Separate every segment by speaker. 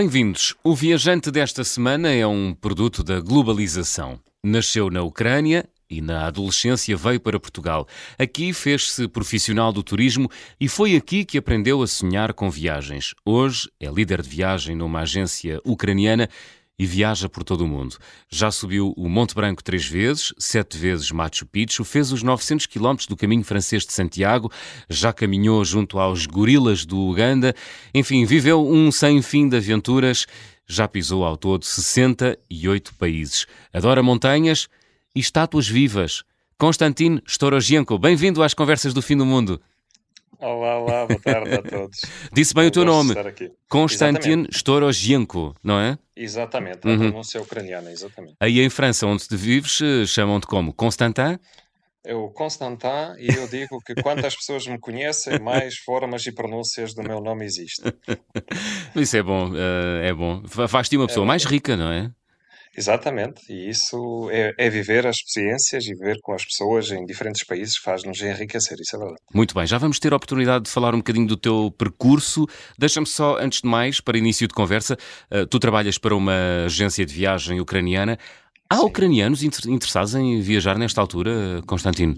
Speaker 1: Bem-vindos. O viajante desta semana é um produto da globalização. Nasceu na Ucrânia e na adolescência veio para Portugal. Aqui fez-se profissional do turismo e foi aqui que aprendeu a sonhar com viagens. Hoje é líder de viagem numa agência ucraniana e viaja por todo o mundo. Já subiu o Monte Branco três vezes, sete vezes Machu Picchu, fez os 900 quilómetros do caminho francês de Santiago, já caminhou junto aos gorilas do Uganda, enfim, viveu um sem fim de aventuras, já pisou ao todo 68 países. Adora montanhas e estátuas vivas. Konstantin Storogenko, bem-vindo às Conversas do Fim do Mundo.
Speaker 2: Olá, olá, boa tarde a todos.
Speaker 1: Disse bem Eu o teu nome. Konstantin Storogenko, não é?
Speaker 2: Exatamente, a uhum. pronúncia ucraniana, exatamente.
Speaker 1: Aí em França, onde te vives, eh, chamam-te como? Constantin?
Speaker 2: Eu, Constantin, e eu digo que quantas pessoas me conhecem, mais formas e pronúncias do meu nome existem.
Speaker 1: Isso é bom, uh, é bom. Faz-te uma pessoa é mais rica, não é?
Speaker 2: Exatamente, e isso é, é, viver as experiências e viver com as pessoas em diferentes países faz-nos enriquecer, isso é verdade.
Speaker 1: Muito bem, já vamos ter a oportunidade de falar um bocadinho do teu percurso. Deixa-me só, antes de mais, para início de conversa, uh, tu trabalhas para uma agência de viagem ucraniana. Há Sim. ucranianos interessados em viajar nesta altura, Constantino?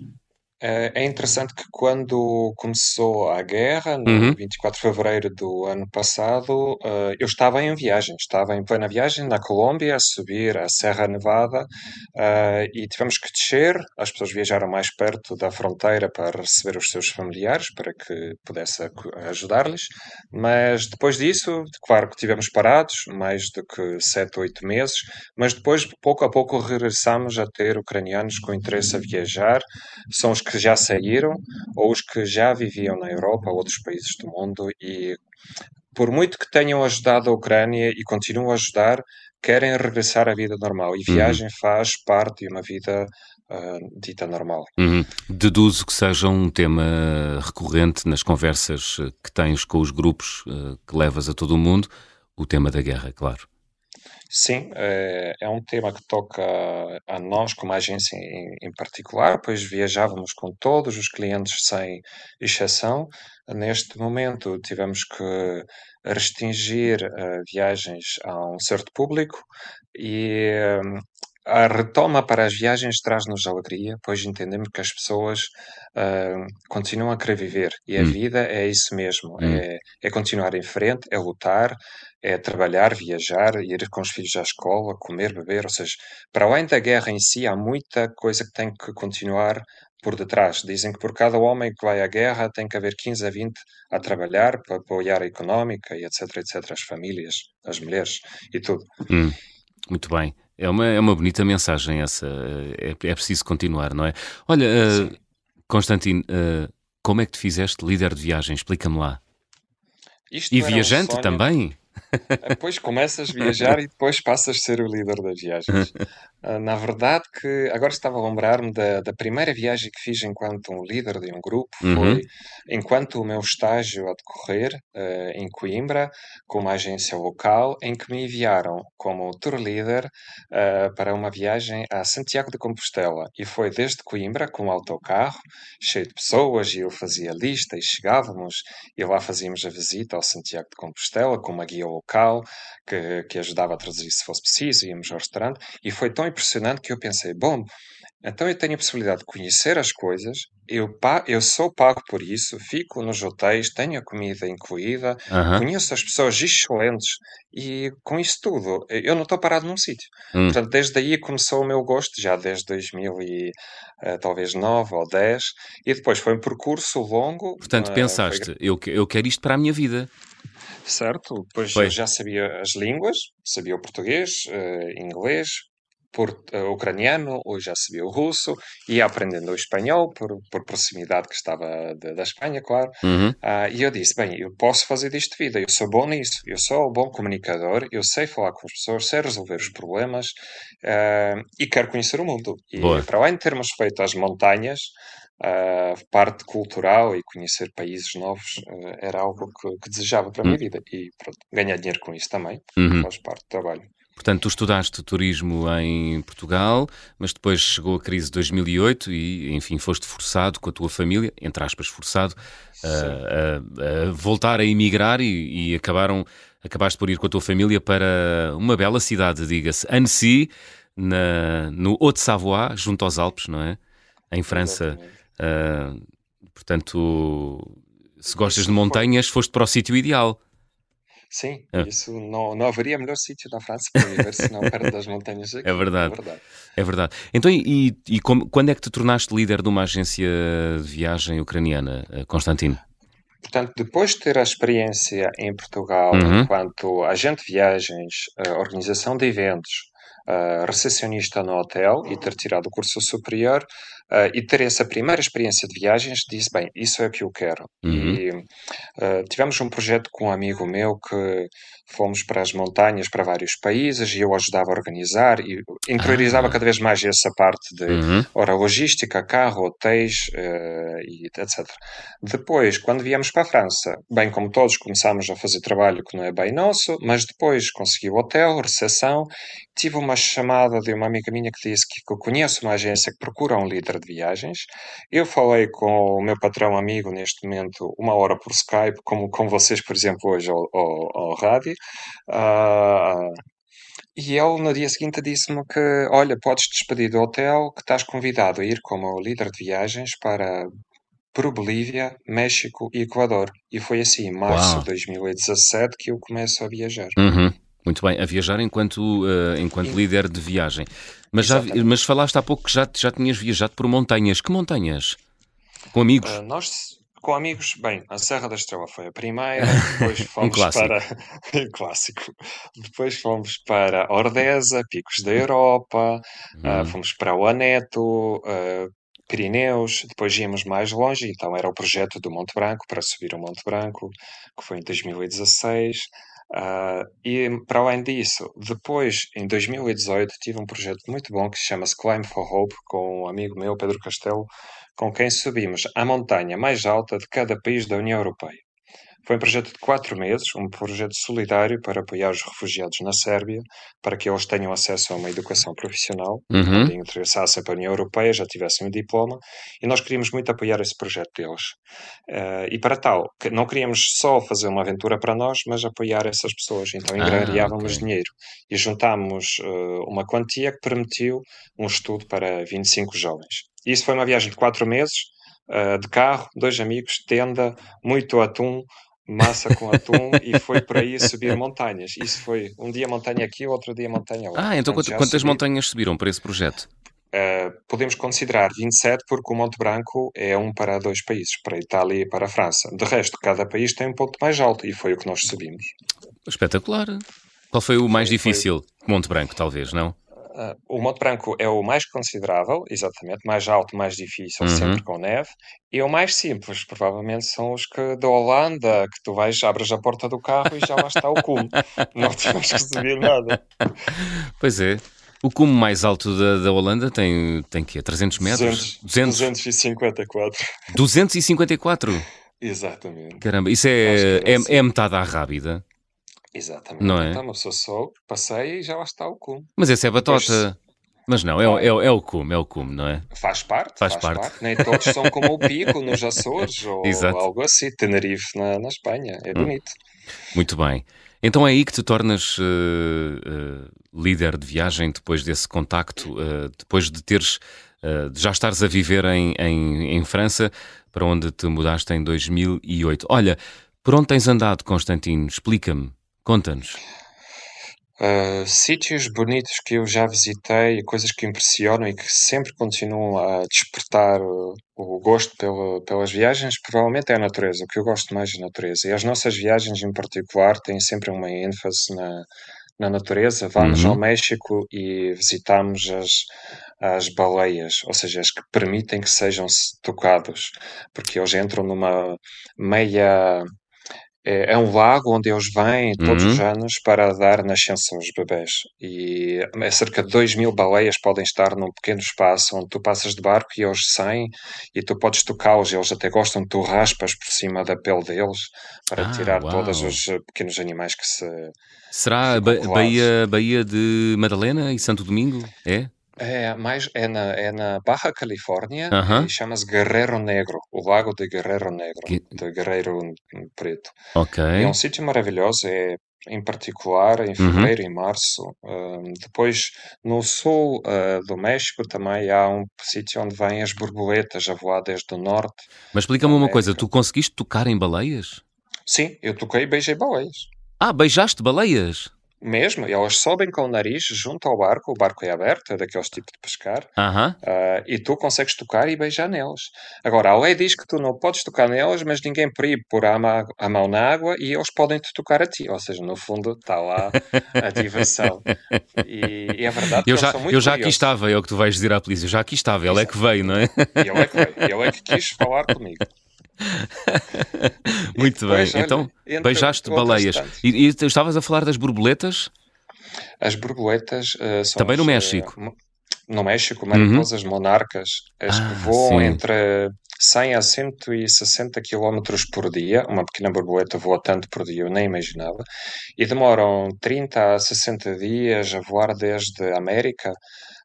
Speaker 2: Eh, é interessante que quando começou a guerra, no Uhum. 24 de fevereiro do ano passado, eh, eu estava em viagem, estava em plena viagem na Colômbia, a subir a Serra Nevada, eh, e tivemos que descer. As pessoas viajaram mais perto da fronteira para receber os seus familiares, para que pudesse ajudar-lhes. Mas depois disso, claro que tivemos parados, mais do que sete, oito meses, mas depois, pouco a pouco, regressamos a ter ucranianos com interesse a viajar. São os que que já saíram ou os que já viviam na Europa ou outros países do mundo e por muito que tenham ajudado a Ucrânia e continuam a ajudar, querem regressar à vida normal. E uhum. viagem uhum. faz parte de uma vida uh, dita normal.
Speaker 1: Uhum. Deduzo que seja um tema recorrente nas conversas que tens com os grupos uh, que levas a todo o mundo, o tema da guerra, claro.
Speaker 2: Sim, é, é um tema que toca a nós como agência em, em particular, pois viajávamos com todos os clientes sem exceção. Neste momento tivemos que restringir uh, viagens a um certo público e um, a retoma para as viagens traz-nos alegria, pois entendemos que as pessoas uh, continuam a querer viver e a hum. vida é isso mesmo: hum. é, é, continuar em frente, é lutar, é trabalhar, viajar, ir com os filhos à escola, comer, beber. Ou seja, para além da guerra em si, há muita coisa que tem que continuar por detrás. Dizem que por cada homem que vai à guerra tem que haver 15 a 20 a trabalhar para apoiar a económica e etc, etc, as famílias, as mulheres e tudo.
Speaker 1: Hum. Muito bem. É uma, é uma bonita mensagem essa. É, é preciso continuar, não é? Olha, uh, Constantino, uh, como é que te fizeste líder de viagem? Explica-me lá. Isto e viajante um também?
Speaker 2: Depois começas a viajar e depois passas a ser o líder das viagens. Uh, na verdade que agora estava a lembrar-me da, da primeira viagem que fiz enquanto um líder de um grupo uhum. foi enquanto o meu estágio a decorrer uh, em Coimbra com uma agência local em que me enviaram como tour leader uh, para uma viagem a Santiago de Compostela e foi desde Coimbra com um autocarro cheio de pessoas e eu fazia lista e chegávamos e lá fazíamos a visita ao Santiago de Compostela com uma guia local que, que ajudava a traduzir se fosse preciso, íamos ao restaurante e foi tão impressionante que eu pensei, bom, então eu tenho a possibilidade de conhecer as coisas, eu, eu sou pago por isso, fico nos hotéis, tenho a comida incluída, uhum. conheço as pessoas excelentes e com isso tudo, eu não estou parado num sítio. Hum. Portanto, desde aí começou o meu gosto, já desde 2000 e uh, talvez 9 ou 10, e depois foi um percurso longo.
Speaker 1: Portanto, pensaste, foi... eu, eu quero isto para a minha vida.
Speaker 2: Certo, depois Foi. já sabia as línguas, sabia o português, uh, inglês, por, uh, ucraniano, ou já sabia o russo, ia aprendendo o espanhol por, por proximidade que estava de, da Espanha, claro. Uhum. Uh, e eu disse: bem, eu posso fazer disto vida, eu sou bom nisso, eu sou um bom comunicador, eu sei falar com as pessoas, sei resolver os problemas uh, e quero conhecer o mundo. E Boa. para além de termos feito as montanhas, a parte cultural e conhecer países novos uh, era algo que, que, desejava para a minha hum. vida e pronto, ganhar dinheiro com isso também uhum. faz parte do trabalho.
Speaker 1: Portanto, tu estudaste turismo em Portugal, mas depois chegou a crise de 2008 e, enfim, foste forçado com a tua família, entre aspas, forçado, a, a, a voltar a emigrar e, e, acabaram acabaste por ir com a tua família para uma bela cidade, diga-se, Annecy, na, no Haute-Savoie, junto aos Alpes, não é? Em França. Uh, portanto, se gostas de montanhas, foste para o sítio ideal.
Speaker 2: Sim, é. isso não, não haveria melhor sítio na França para viver senão perto das montanhas aqui.
Speaker 1: É verdade. É verdade. É verdade. Então, e, e como, quando é que te tornaste líder de uma agência de viagem ucraniana, eh, Constantino?
Speaker 2: Portanto, depois de ter a experiência em Portugal uhum. enquanto agente de viagens, eh, organização de eventos, uh, recepcionista no hotel e ter tirado o curso superior uh, e ter essa primeira experiência de viagens, disse: Bem, isso é o que eu quero. Uhum. E uh, tivemos um projeto com um amigo meu que fomos para as montanhas, para vários países, e eu ajudava a organizar e interiorizava ah. cada vez mais essa parte de uhum. hora logística, carro, hotéis uh, e etc. Depois, quando viemos para a França, bem como todos, começámos a fazer trabalho que não é bem nosso, mas depois consegui o hotel, recepção, tive uma chamada de uma amiga minha que disse que, que eu conheço uma agência que procura um líder de viagens. Eu falei com o meu patrão amigo neste momento uma hora por Skype, como com vocês, por exemplo, hoje ao, ao, ao rádio. Uh, e ele no dia seguinte disse-me que, olha, podes despedir do hotel, que estás convidado a ir como líder de viagens para por Bolívia, México e Equador. E foi assim, em março Uau. de 2017, que eu começo a viajar.
Speaker 1: Uhum. Muito bem, a viajar enquanto, uh, enquanto líder de viagem. Mas, já, mas falaste há pouco que já, já tinhas viajado por montanhas. Que montanhas? Com amigos? Uh,
Speaker 2: nós, com amigos, bem, a Serra da Estrela foi a primeira, depois fomos um para. clássico. Depois fomos para Ordeza, Picos da Europa, uh, fomos para o Aneto, uh, Pirineus, depois íamos mais longe, então era o projeto do Monte Branco, para subir o Monte Branco, que foi em 2016. Uh, e para além disso, depois, em 2018, tive um projeto muito bom que se chama Climb for Hope, com um amigo meu, Pedro Castelo, com quem subimos a montanha mais alta de cada país da União Europeia. Foi um projeto de quatro meses, um projeto solidário para apoiar os refugiados na Sérvia, para que eles tenham acesso a uma educação profissional, uhum. quando interessassem para a União Europeia, já tivessem um diploma, e nós queríamos muito apoiar esse projeto deles. Uh, e para tal, não queríamos só fazer uma aventura para nós, mas apoiar essas pessoas. Então engrariávamos ah, okay. dinheiro e juntámos uh, uma quantia que permitiu um estudo para 25 jovens. Isso foi uma viagem de quatro meses, uh, de carro, dois amigos, tenda, muito atum, massa com atum e foi por aí subir montanhas. Isso foi um dia montanha aqui, outro dia montanha lá.
Speaker 1: Ah, então quantas, quantas montanhas subiram para esse projeto?
Speaker 2: Uh, podemos considerar 27 porque o Monte Branco é um para dois países, para a Itália e para a França. De resto, cada país tem um ponto mais alto e foi o que nós subimos.
Speaker 1: Espetacular. Qual foi o mais foi, difícil? Foi... Monte Branco, talvez, não?
Speaker 2: Uh, o Monte Branco é o mais considerável, exatamente, mais alto, mais difícil, uhum. sempre com neve. E o mais simples, provavelmente, são os que da Holanda, que tu vais, abres a porta do carro e já lá está o cume. Não temos que subir nada.
Speaker 1: Pois é. O cume mais alto da, da Holanda tem, tem que 300 metros?
Speaker 2: 200, 254.
Speaker 1: 254?
Speaker 2: Exatamente.
Speaker 1: Caramba, isso é, é, é, é metade à rábida.
Speaker 2: Exatamente. Não é? Então uma pessoa só passeia e já lá está o cume.
Speaker 1: Mas esse é batota. Mas não, é, é, é, o cume, é o cume, não é?
Speaker 2: Faz parte. Faz, faz parte. parte. Nem todos são como o Pico nos Açores ou Exato. algo assim. Tenerife na, na Espanha. É hum. bonito.
Speaker 1: Muito bem. Então é aí que te tornas uh, uh, líder de viagem depois desse contacto, uh, depois de teres, de já estares a viver em, em, em França, para onde te mudaste em 2008. Olha, por onde tens andado, Constantino? Explica-me. Conta-nos.
Speaker 2: Uh, sítios bonitos que eu já visitei, coisas que impressionam e que sempre continuam a despertar o, o gosto pelas viagens, provavelmente é a natureza. O que eu gosto mais é a natureza. E as nossas viagens, em particular, têm sempre uma ênfase na, na natureza. Vamos uhum. ao México e visitamos as, as baleias, ou seja, as que permitem que sejam tocados, porque eles entram numa meia é, é um lago onde eles vêm todos os uhum. anos para dar nascença aos bebés. E é cerca de 2 mil baleias podem estar num pequeno espaço onde tu passas de barco e eles saem e tu podes tocá-los. Eles até gostam de tu raspas por cima da pele deles para Ah, tirar todos os eh, pequenos animais que se
Speaker 1: Será a ba Baía, Baía de Madalena e Santo Domingo? É?
Speaker 2: É, mais é na, é na Barra Califórnia e chama-se Guerreiro Negro, o Lago de Guerreiro Negro, de Guerreiro Preto. É um sítio maravilhoso, é em particular, em
Speaker 1: Uhum.
Speaker 2: fevereiro e março. Hum, depois, no sul uh, do México, também há um sítio onde vêm as borboletas a voar desde o norte
Speaker 1: Mas explica-me uma coisa, tu conseguiste tocar em baleias?
Speaker 2: Sim, eu toquei e beijei baleias.
Speaker 1: Ah, beijaste baleias?
Speaker 2: Mesmo, e elas sobem com o nariz junto ao barco, o barco é aberto, é daqueles tipos de pescar,
Speaker 1: Aham.
Speaker 2: ah, e tu consegues tocar e beijar nelas. Agora, a lei diz que tu não podes tocar nelas, mas ninguém proíbe pôr a, ma- a mão na água e eles podem te tocar a ti. Ou seja, no fundo está lá a diversão. E, e é verdade
Speaker 1: Eu já, eu já aqui
Speaker 2: curiosos.
Speaker 1: estava, é o que tu vais dizer à polícia. Eu já aqui estava, ele é que veio, não é?
Speaker 2: Ele é que veio, ele é que quis falar comigo.
Speaker 1: Muito
Speaker 2: depois,
Speaker 1: bem.
Speaker 2: olha,
Speaker 1: Então, beijaste baleias. E, e estavas a falar das borboletas?
Speaker 2: As borboletas ah, são
Speaker 1: Também no
Speaker 2: as,
Speaker 1: México.
Speaker 2: mo- no México,
Speaker 1: Uhum.
Speaker 2: mariposas monarcas, as que
Speaker 1: Ah,
Speaker 2: voam
Speaker 1: sim.
Speaker 2: entre 100 a 160 km por dia. Uma pequena borboleta voa tanto por dia, eu nem imaginava. E demoram 30 a 60 dias a voar desde a América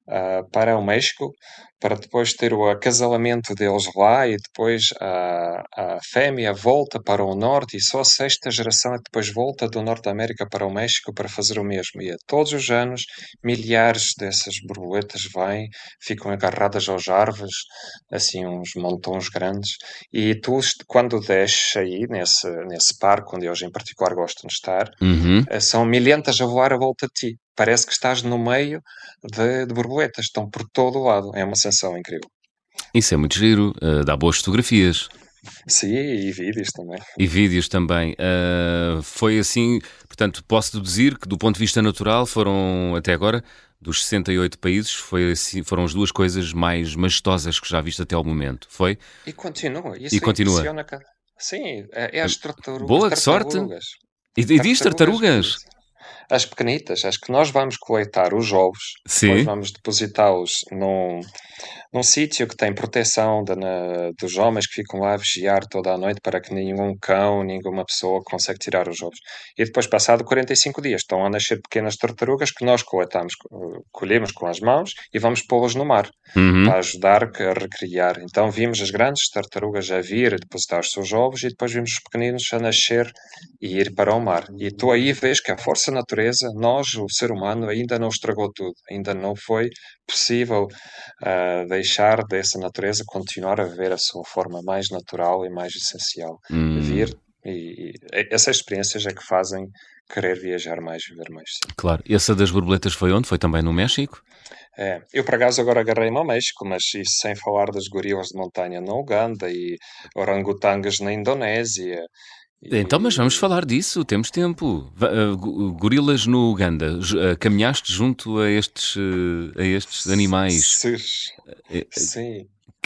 Speaker 2: ah, para o México, para depois ter o acasalamento deles lá e depois a, a fêmea volta para o norte e só a sexta geração é que depois volta do norte da América para o México para fazer o mesmo. E é todos os anos milhares dessas borboletas vêm, ficam agarradas aos árvores, assim uns montões grandes, e tu quando desces aí nesse, nesse parque onde eles em particular gostam de estar,
Speaker 1: Uhum.
Speaker 2: eh, são milhentas a voar à volta de ti. Parece que estás no meio de, de borboletas, estão por todo o lado. É uma sensação incrível.
Speaker 1: Isso é muito giro, uh, dá boas fotografias
Speaker 2: Sim, e vídeos também.
Speaker 1: e vídeos também. Uh, foi assim, portanto, posso deduzir que do ponto de vista natural foram, até agora, dos 68 países, foi assim, foram as duas coisas mais majestosas que já viste até ao momento, foi?
Speaker 2: E continua. Isso
Speaker 1: E continua.
Speaker 2: Sim, é, é as tartarugas.
Speaker 1: Boa, que sorte.
Speaker 2: tartarugas.
Speaker 1: E, e diz tartarugas?
Speaker 2: As pequenitas, as que nós vamos coletar os ovos,
Speaker 1: Sim.
Speaker 2: depois vamos depositá-los num, num sítio que tem proteção de- na- dos homens que ficam lá a vigiar toda a noite para que nenhum cão, nenhuma pessoa consiga tirar os ovos. E depois, passado 45 dias, estão a nascer pequenas tartarugas que nós coletamos, co- colhemos com as mãos e vamos pô-las no mar
Speaker 1: Uhum.
Speaker 2: para ajudar a recriar. Então vimos as grandes tartarugas a vir a depositar os seus ovos e depois vimos os pequeninos a nascer e ir para o mar. E tu aí vês que a força da natureza, nós, o ser humano, ainda não estragou tudo. Ainda não foi possível ah, deixar dessa natureza continuar a viver a sua forma mais natural e mais essencial.
Speaker 1: Hum,
Speaker 2: Vir e, e essas experiências é que fazem querer viajar mais, viver mais. Sim.
Speaker 1: claro. Essa das borboletas foi onde? Foi também no México?
Speaker 2: É, eu por acaso agora agarrei-me ao México, mas isso sem falar das gorilas de montanha na Uganda e orangotangas na Indonésia.
Speaker 1: Então, mas vamos falar disso, temos tempo. Gu- Gorilas no Uganda, uh, caminhaste junto a estes, uh, a estes animais,
Speaker 2: Sim,
Speaker 1: Eh,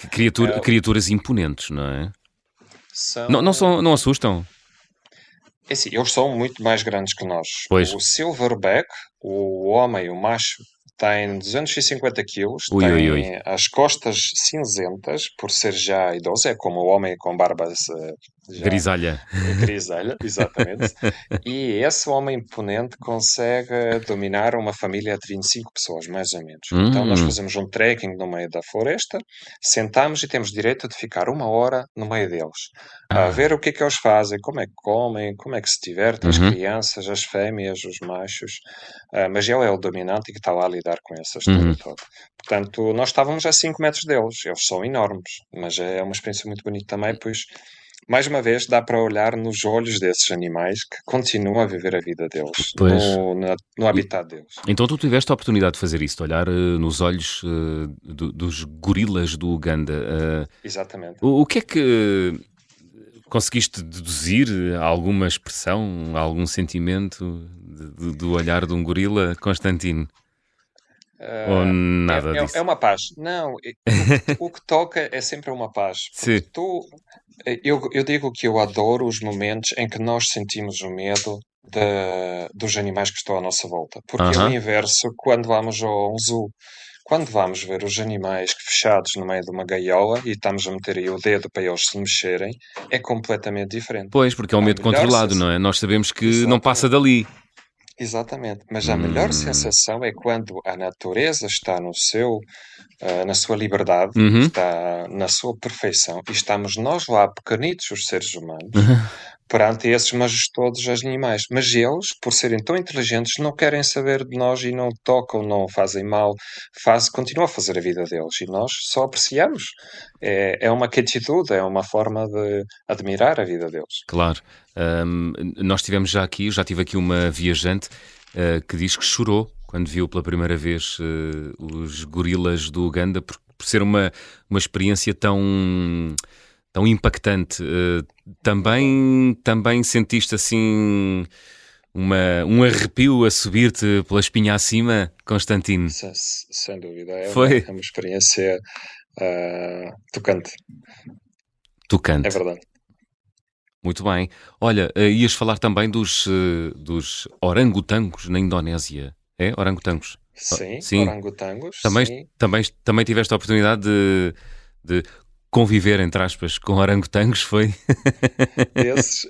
Speaker 1: criatura-
Speaker 2: É.
Speaker 1: criaturas imponentes, não é?
Speaker 2: São...
Speaker 1: Não, não, são, não assustam?
Speaker 2: É assim, eles são muito mais grandes que nós.
Speaker 1: Pois.
Speaker 2: O silverback, o homem, o macho, tem 250 quilos,
Speaker 1: Ui,
Speaker 2: tem
Speaker 1: ui, ui.
Speaker 2: as costas cinzentas, por ser já idoso, é como o homem com barbas eh, já
Speaker 1: Grisalha.
Speaker 2: grisalha, exatamente. e esse homem imponente consegue dominar uma família de 25 pessoas, mais ou menos. Então nós
Speaker 1: Hum.
Speaker 2: fazemos um trekking no meio da floresta, sentamos e temos direito de ficar uma hora no meio deles, a
Speaker 1: Ah.
Speaker 2: ver o que é que eles fazem, como é que comem, como é que se divertem, as
Speaker 1: Uhum.
Speaker 2: crianças, as fêmeas, os machos. Ah, mas ele é o dominante e que está lá a lidar com essa história
Speaker 1: Uhum.
Speaker 2: toda. Portanto, nós estávamos a 5 metros deles, eles são enormes, mas é uma experiência muito bonita também, pois mais uma vez, dá para olhar nos olhos desses animais que continuam a viver a vida deles, no, na- no habitat deles.
Speaker 1: Então tu tiveste a oportunidade de fazer isso, de olhar uh, nos olhos uh, do- dos gorilas do Uganda. Uh,
Speaker 2: Exatamente.
Speaker 1: o, o que é que conseguiste deduzir? Alguma expressão, algum sentimento de- de- do olhar de um gorila, Constantino? Ou
Speaker 2: Ah,
Speaker 1: nada
Speaker 2: é, é-
Speaker 1: disso?
Speaker 2: é uma paz. Não, é- o, que toca é sempre uma paz. Tu, eu, eu digo que eu adoro os momentos em que nós sentimos o medo de- dos animais que estão à nossa volta. Porque é
Speaker 1: Aham.
Speaker 2: o inverso quando vamos ao zoo. Quando vamos ver os animais fechados no meio de uma gaiola e estamos a meter aí o dedo para eles se mexerem, é completamente diferente.
Speaker 1: Pois, porque é um medo controlado, não é? Nós sabemos que não
Speaker 2: Exatamente.
Speaker 1: passa dali.
Speaker 2: Exatamente, mas a melhor
Speaker 1: Hum.
Speaker 2: sensação é quando a natureza está no seu, ah, na sua liberdade,
Speaker 1: Uhum.
Speaker 2: está na sua perfeição, e estamos nós lá, pequenitos, os seres humanos, perante esses majestosos animais. Mas eles, por serem tão inteligentes, não querem saber de nós e não tocam, não fazem mal, faz, continuam a fazer a vida deles e nós só apreciamos. É, é uma atitude, é uma forma de admirar a vida deles.
Speaker 1: Claro. Um, nós tivemos já aqui, já tive aqui uma viajante uh, que diz que chorou quando viu pela primeira vez uh, os gorilas do Uganda, por, por, ser uma, uma experiência tão, tão impactante. Uh, também, também sentiste assim uma, um arrepio a subir-te pela espinha acima, Constantino?
Speaker 2: Sem, sem dúvida. É Foi. Uma, é uma experiência uh, tocante.
Speaker 1: Tocante.
Speaker 2: É verdade.
Speaker 1: Muito bem. Olha, uh, ias falar também dos, uh, dos orangotangos na Indonésia. É? Orangotangos?
Speaker 2: Sim, sim. orangotangos.
Speaker 1: Também,
Speaker 2: sim.
Speaker 1: Também, também tiveste a oportunidade de, de conviver, entre aspas, com orangotangos, foi?
Speaker 2: Esses,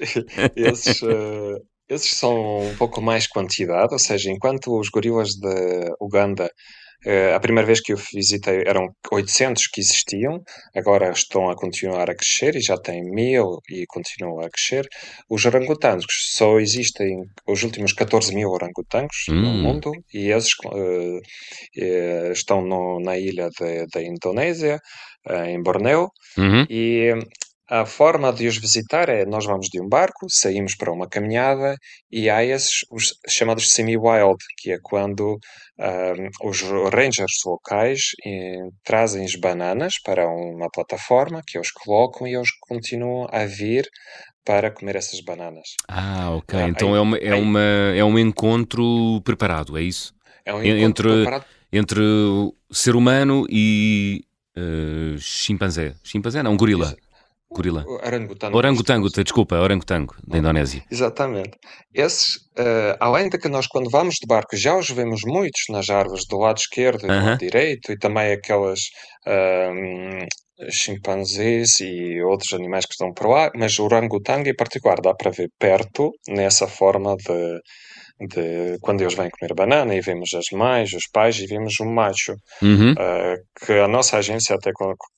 Speaker 2: esses, uh, esses são um pouco mais quantidade, ou seja, enquanto os gorilas de Uganda Uh, a primeira vez que eu visitei eram 800 que existiam, agora estão a continuar a crescer e já tem mil e continuam a crescer. Os orangotangos só existem os últimos 14 mil orangotangos hum. no mundo e esses uh, estão no, na ilha da Indonésia, em Borneo, uhum. e a forma de os visitar é nós vamos de um barco, saímos para uma caminhada e há esses os chamados semi-wild, que é quando um, os rangers locais eh, trazem as bananas para uma plataforma que eles colocam e eles continuam a vir para comer essas bananas.
Speaker 1: Ah, ok. Ah, então aí, é, uma, é, aí, uma, é um encontro preparado, é isso?
Speaker 2: É um encontro entre, preparado.
Speaker 1: Entre o ser humano e uh, chimpanzé. Chimpanzé não, um gorila. Gorila.
Speaker 2: Orangotango.
Speaker 1: Orangotango, desculpa, orangotango, da Indonésia.
Speaker 2: Exatamente. Esses, uh, além de que nós, quando vamos de barco, já os vemos muitos nas árvores do lado esquerdo e do uh -huh. lado direito, e também aquelas uh, chimpanzés e outros animais que estão por lá, mas o orangotango em particular dá para ver perto, nessa forma de de quando eles vêm comer banana e vemos as mães, os pais e vemos o macho. Uhum. Uh, que a nossa agência até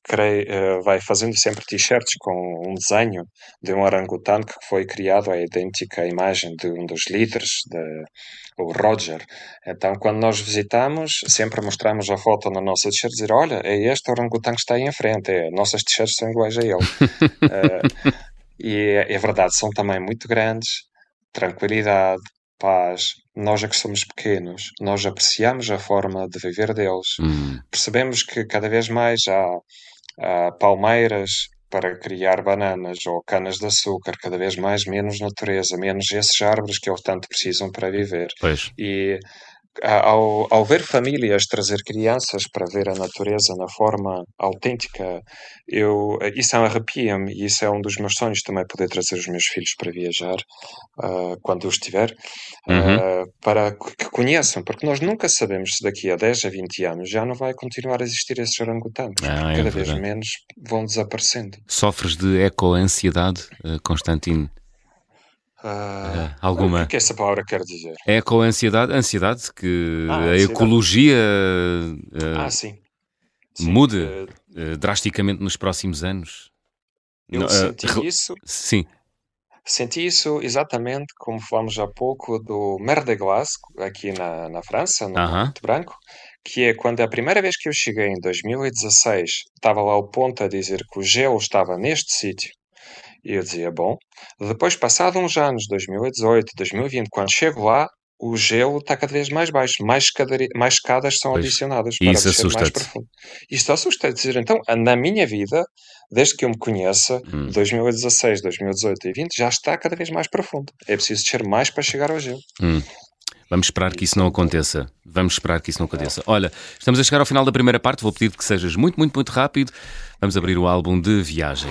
Speaker 2: creio, uh, vai fazendo sempre t-shirts com um desenho de um orangotango que foi criado a idêntica imagem de um dos líderes, de, o Roger. Então, quando nós visitamos, sempre mostramos a foto na nossa t-shirt e dizer, olha, é este orangotango que está aí em frente, é, nossas t-shirts são iguais a ele. uh, e é, é verdade, são também muito grandes, tranquilidade, paz, nós é que somos pequenos, nós apreciamos a forma de viver deles, hum. percebemos que cada vez mais há, há, palmeiras para criar bananas ou canas de açúcar, cada vez mais menos natureza, menos esses árvores que eles tanto precisam para viver.
Speaker 1: Pois.
Speaker 2: E ao, ao ver famílias trazer crianças para ver a natureza na forma autêntica, eu, isso arrepia-me e isso é um dos meus sonhos também, poder trazer os meus filhos para viajar uh, quando eu estiver, uhum. uh, para que conheçam, porque nós nunca sabemos se daqui a 10 a 20 anos já não vai continuar a existir esses orangotangos, ah, é cada vez menos vão desaparecendo.
Speaker 1: Sofres de eco-ansiedade, uh, Constantino?
Speaker 2: Uh, alguma. O que, é que essa palavra quer dizer?
Speaker 1: É com a ansiedade, ansiedade que ah, a ansiedade. ecologia
Speaker 2: uh, ah, sim.
Speaker 1: Sim, mude uh, drasticamente nos próximos anos.
Speaker 2: Eu senti isso.
Speaker 1: Sim.
Speaker 2: Senti isso exatamente como falamos há pouco do Mer de Glace, aqui na, na França, no -huh. Monte Branco, que é quando a primeira vez que eu cheguei em 2016, estava lá o ponto a dizer que o gelo estava neste sítio e eu dizia, bom. Depois, passado uns anos, 2018, 2020, quando chego lá, o gelo está cada vez mais baixo, mais, escadari, mais escadas são pois. adicionadas
Speaker 1: para isso descer mais profundo.
Speaker 2: Isto assusta dizer, então, na minha vida, desde que eu me conheça, hum. 2016, 2018 e 20, já está cada vez mais profundo. É preciso descer mais para chegar ao gelo.
Speaker 1: Hum. Vamos esperar que isso não aconteça. Vamos esperar que isso não aconteça. Olha, estamos a chegar ao final da primeira parte. Vou pedir que sejas muito, muito, muito rápido. Vamos abrir o álbum de viagem.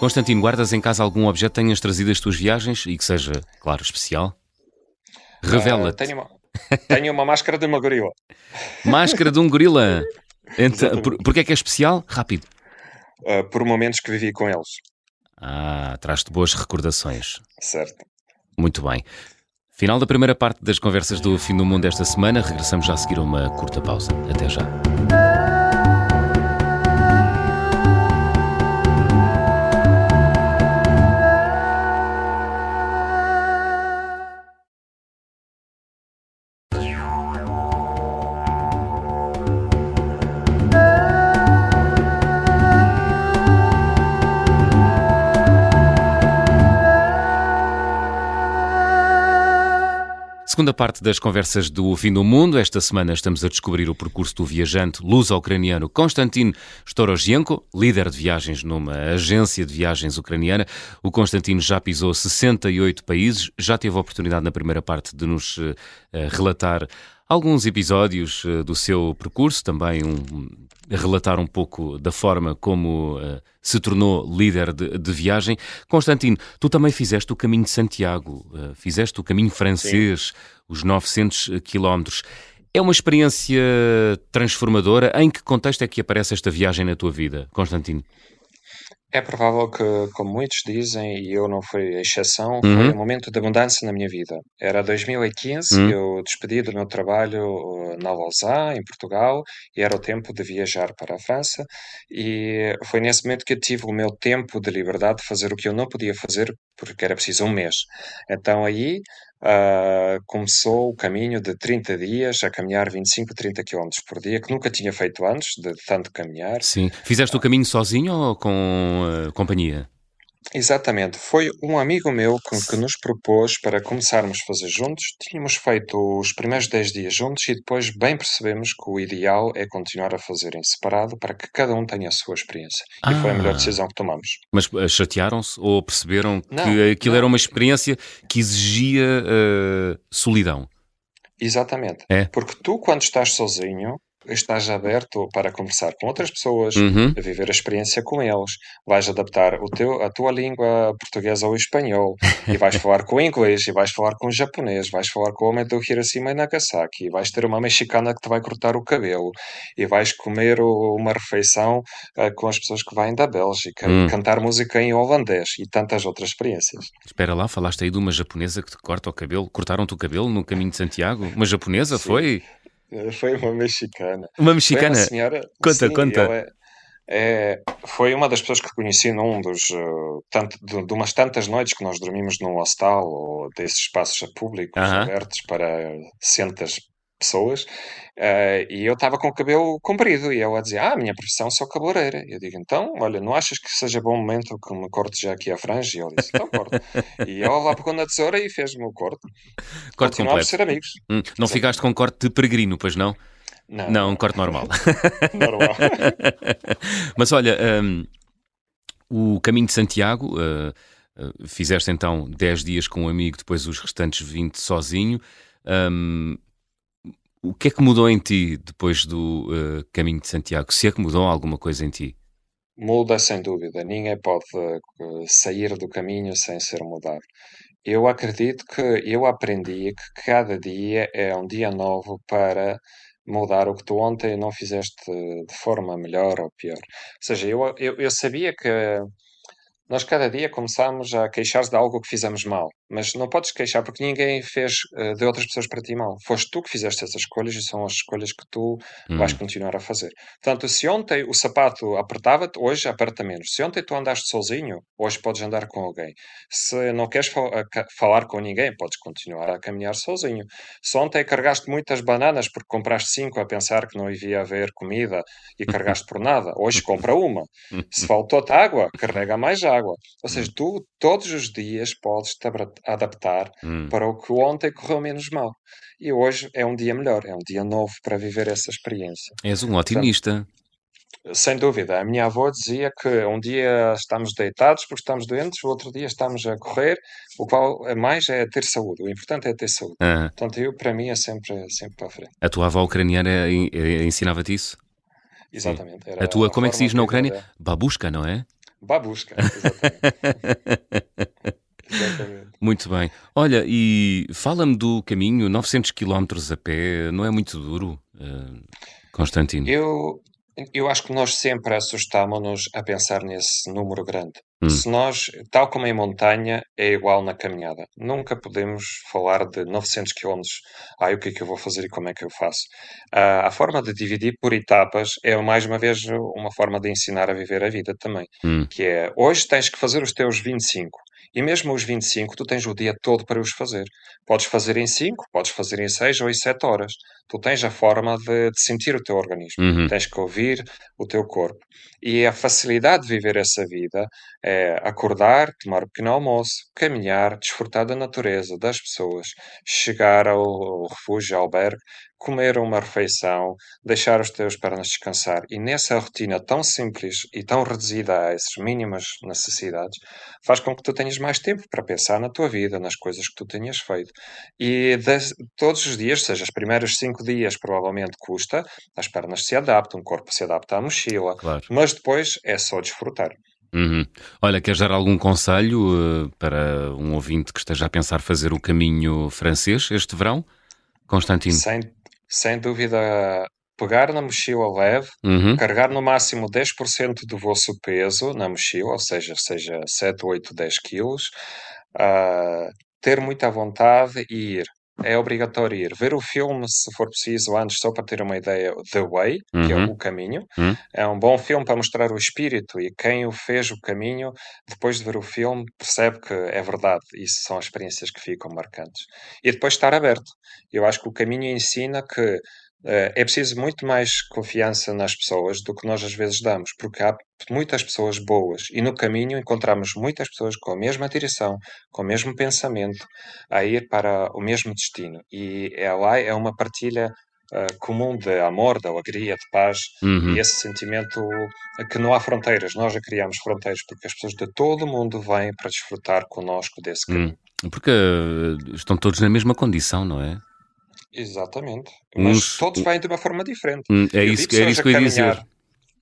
Speaker 1: Constantino, guardas em casa algum objeto que tenhas trazido das tuas viagens e que seja, claro, especial? Revela-te. Uh,
Speaker 2: tenho, uma, tenho uma máscara de uma gorila.
Speaker 1: Máscara de um gorila? Então, por, porquê é que é especial? Rápido.
Speaker 2: Uh, por momentos que vivi com eles.
Speaker 1: Ah, traz-te boas recordações.
Speaker 2: Certo.
Speaker 1: Muito bem. Final da primeira parte das conversas do Fim do Mundo esta semana. Regressamos já a seguir a uma curta pausa. Até já. Segunda parte das conversas do Fim do Mundo, esta semana estamos a descobrir o percurso do viajante luso-ucraniano Konstantin Storozhenko, líder de viagens numa agência de viagens ucraniana. O Konstantin já pisou 68 países, já teve a oportunidade na primeira parte de nos uh, relatar alguns episódios uh, do seu percurso, também um, relatar um pouco da forma como uh, se tornou líder de, de, viagem. Constantino, tu também fizeste o caminho de Santiago, uh, fizeste o caminho francês, Sim. os 900 quilómetros. É uma experiência transformadora. Em que contexto é que aparece esta viagem na tua vida, Constantino?
Speaker 2: É provável que, como muitos dizem, e eu não fui a exceção, foi
Speaker 1: Uhum.
Speaker 2: um momento de mudança na minha vida. Era 2015,
Speaker 1: Uhum.
Speaker 2: eu despedi do meu trabalho uh, na Lausanne, em Portugal, e era o tempo de viajar para a França, e foi nesse momento que eu tive o meu tempo de liberdade de fazer o que eu não podia fazer porque era preciso um mês. Então aí uh, começou o caminho de 30 dias a caminhar 25, 30 quilómetros por dia, que nunca tinha feito antes, de tanto caminhar.
Speaker 1: Sim. Fizeste o caminho sozinho ou com uh, companhia?
Speaker 2: Exatamente, foi um amigo meu que, que, nos propôs para começarmos a fazer juntos. Tínhamos feito os primeiros 10 dias juntos e depois bem percebemos que o ideal é continuar a fazer em separado para que cada um tenha a sua experiência. Ah, e foi a melhor decisão que tomamos.
Speaker 1: Mas uh, chatearam-se ou perceberam não, que aquilo não. era uma experiência que exigia uh, solidão?
Speaker 2: Exatamente.
Speaker 1: É.
Speaker 2: Porque tu, quando estás sozinho, estás aberto para conversar com outras pessoas,
Speaker 1: uhum.
Speaker 2: a viver a experiência com eles, vais adaptar o teu, a tua língua portuguesa ao espanhol, e vais falar com o inglês, e vais falar com o japonês, vais falar com o homem do Hiroshima e Nagasaki, e vais ter uma mexicana que te vai cortar o cabelo, e vais comer o, uma refeição uh, com as pessoas que vêm da Bélgica,
Speaker 1: Hum.
Speaker 2: e cantar música em holandês, e tantas outras experiências.
Speaker 1: Espera lá, falaste aí de uma japonesa que te corta o cabelo, cortaram-te o cabelo no caminho de Santiago? Uma japonesa,
Speaker 2: Sim.
Speaker 1: foi?
Speaker 2: Foi uma mexicana.
Speaker 1: Uma mexicana?
Speaker 2: Uma senhora.
Speaker 1: Conta,
Speaker 2: sim,
Speaker 1: conta.
Speaker 2: é- é- foi uma das pessoas que conheci num dos. uh, tanto, de, de umas tantas noites que nós dormimos num hostal ou desses espaços públicos
Speaker 1: Aham.
Speaker 2: abertos para centas pessoas. uh, e eu estava com o cabelo comprido e ela dizia: Ah, a minha profissão sou cabeleireira. Eu digo: Então, olha, não achas que seja bom momento que me corte já aqui a franja? E ele disse: Então, corta. e ela lá pegou na tesoura e fez-me o corte.
Speaker 1: Corte
Speaker 2: Continuámos
Speaker 1: completo.
Speaker 2: a ser amigos.
Speaker 1: Hum, Não ficaste com corte de peregrino, pois não?
Speaker 2: Não,
Speaker 1: Não, um corte normal.
Speaker 2: normal.
Speaker 1: Mas olha, hum, o caminho de Santiago, uh, uh, fizeste então 10 dias com um amigo, depois os restantes 20 sozinho. Hum, o que é que mudou em ti depois do uh, caminho de Santiago? Se é que mudou alguma coisa em ti?
Speaker 2: Muda sem dúvida. Ninguém pode eh, sair do caminho sem ser mudado. Eu acredito que eu aprendi que cada dia é um dia novo para mudar o que tu ontem não fizeste de forma melhor ou pior. Ou seja, eu, eu, eu sabia que nós cada dia começamos a queixar de algo que fizemos mal, mas não podes queixar porque ninguém fez uh, de outras pessoas para ti mal. Foste tu que fizeste essas escolhas e são as escolhas que tu
Speaker 1: Hum.
Speaker 2: vais continuar a fazer. Portanto, se ontem o sapato apertava-te, hoje aperta menos. Se ontem tu andaste sozinho, hoje podes andar com alguém. Se não queres fa a ca- falar com ninguém, podes continuar a caminhar sozinho. Se ontem carregaste muitas bananas porque compraste cinco a pensar que não devia haver comida e carregaste por nada, hoje compra uma. Se faltou-te água, carrega mais água. Ou seja, tu todos os dias podes te adaptar
Speaker 1: Hum.
Speaker 2: para o que ontem correu menos mal. E hoje é um dia melhor, é um dia novo para viver essa experiência.
Speaker 1: És um otimista.
Speaker 2: Sem dúvida, a minha avó dizia que um dia estamos deitados porque estamos doentes, o outro dia estamos a correr, o qual é mais é ter saúde. O importante é ter saúde.
Speaker 1: Ah,
Speaker 2: Portanto, eu, para mim, é sempre, sempre para a frente.
Speaker 1: a tua avó ucraniana eh, eh, ensinava-te isso?
Speaker 2: Exatamente.
Speaker 1: A tua, como é que se diz na
Speaker 2: de
Speaker 1: Ucrânia?
Speaker 2: vida
Speaker 1: Babushka, não é?
Speaker 2: Babushka, exatamente. exatamente.
Speaker 1: Muito bem. Olha, e fala-me do caminho, 900 km a pé, não é muito duro, eh, Constantino?
Speaker 2: Eu, eu acho que nós sempre assustámonos a pensar nesse número grande.
Speaker 1: Hum.
Speaker 2: Se nós, tal como em montanha, é igual na caminhada. Nunca podemos falar de 900 km. Ah, o que é que eu vou fazer e como é que eu faço? Ah, a forma de dividir por etapas é, mais uma vez, uma forma de ensinar a viver a vida também.
Speaker 1: Hum.
Speaker 2: Que é, hoje tens que fazer os teus 25. E mesmo os 25, tu tens o dia todo para os fazer. Podes fazer em 5, podes fazer em 6 ou em 7 horas. Tu tens a forma de, de sentir o teu organismo.
Speaker 1: Uhum.
Speaker 2: Tens que ouvir o teu corpo. E a facilidade de viver essa vida é acordar, tomar um pequeno almoço, caminhar, desfrutar da natureza, das pessoas, chegar ao, refúgio, ao albergue, comer uma refeição, deixar os teus pernas descansar. E nessa rotina tão simples e tão reduzida a essas mínimas necessidades, faz com que tu tenhas mais tempo para pensar na tua vida, nas coisas que tu tenhas feito. E todos os dias, seja os primeiros cinco dias, provavelmente custa, as pernas se adaptam, o corpo se adapta à mochila,
Speaker 1: Claro.
Speaker 2: mas depois é só desfrutar.
Speaker 1: Uhum. Olha, queres dar algum conselho uh, para um ouvinte que esteja a pensar fazer o caminho francês este verão? Constantino.
Speaker 2: Sem, sem dúvida, pegar na mochila leve,
Speaker 1: Uhum.
Speaker 2: carregar no máximo 10% do vosso peso na mochila, ou seja, seja 7, 8, 10 quilos, ah, ter muita vontade e ir. É obrigatório ir. Ver o filme, se for preciso, antes, só para ter uma ideia, The Way, que é
Speaker 1: Uhum.
Speaker 2: o caminho.
Speaker 1: Uhum.
Speaker 2: É um bom filme para mostrar o espírito e quem o fez o caminho, depois de ver o filme, percebe que é verdade. Isso são as experiências que ficam marcantes. E depois estar aberto. Eu acho que o caminho ensina que é preciso muito mais confiança nas pessoas do que nós às vezes damos, porque há muitas pessoas boas e no caminho encontramos muitas pessoas com a mesma direção, com o mesmo pensamento, a ir para o mesmo destino. E é lá é uma partilha eh, comum de amor, de alegria, de paz
Speaker 1: Uhum.
Speaker 2: e esse sentimento que não há fronteiras. Nós já criamos fronteiras porque as pessoas de todo o mundo vêm para desfrutar conosco desse caminho.
Speaker 1: Hum. Porque uh, estão todos na mesma condição, não é?
Speaker 2: Exatamente. Mas
Speaker 1: Uns-
Speaker 2: todos vêm de uma forma diferente.
Speaker 1: Hum, é
Speaker 2: Eu
Speaker 1: isso, que-
Speaker 2: pessoas
Speaker 1: isso que eu ia
Speaker 2: caminhar.
Speaker 1: dizer.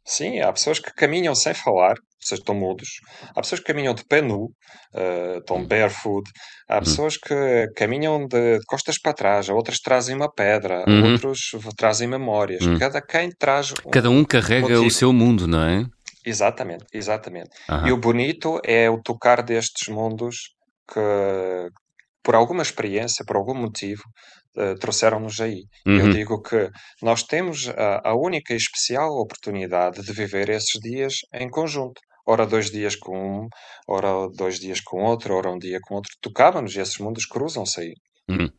Speaker 2: Sim, há pessoas que caminham sem falar, ou seja, estão mudos. Há pessoas que caminham de pé nu, eh, estão barefoot. Há pessoas que caminham de, de costas para trás, outras trazem uma pedra,
Speaker 1: Uhum.
Speaker 2: outros trazem memórias.
Speaker 1: Uhum.
Speaker 2: Cada quem traz um-
Speaker 1: Cada um carrega o
Speaker 2: motivo.
Speaker 1: seu mundo, não é?
Speaker 2: Exatamente, exatamente.
Speaker 1: Aham.
Speaker 2: E o bonito é o tocar destes mundos que, por alguma experiência, por algum motivo, eh, trouxeram-nos aí. Eu
Speaker 1: Uhum.
Speaker 2: digo que nós temos a, a única e especial oportunidade de viver esses dias em conjunto. Ora dois dias com um, ora dois dias com outro, ora um dia com outro. Tocava-nos e esses mundos cruzam-se aí.
Speaker 1: Uhum.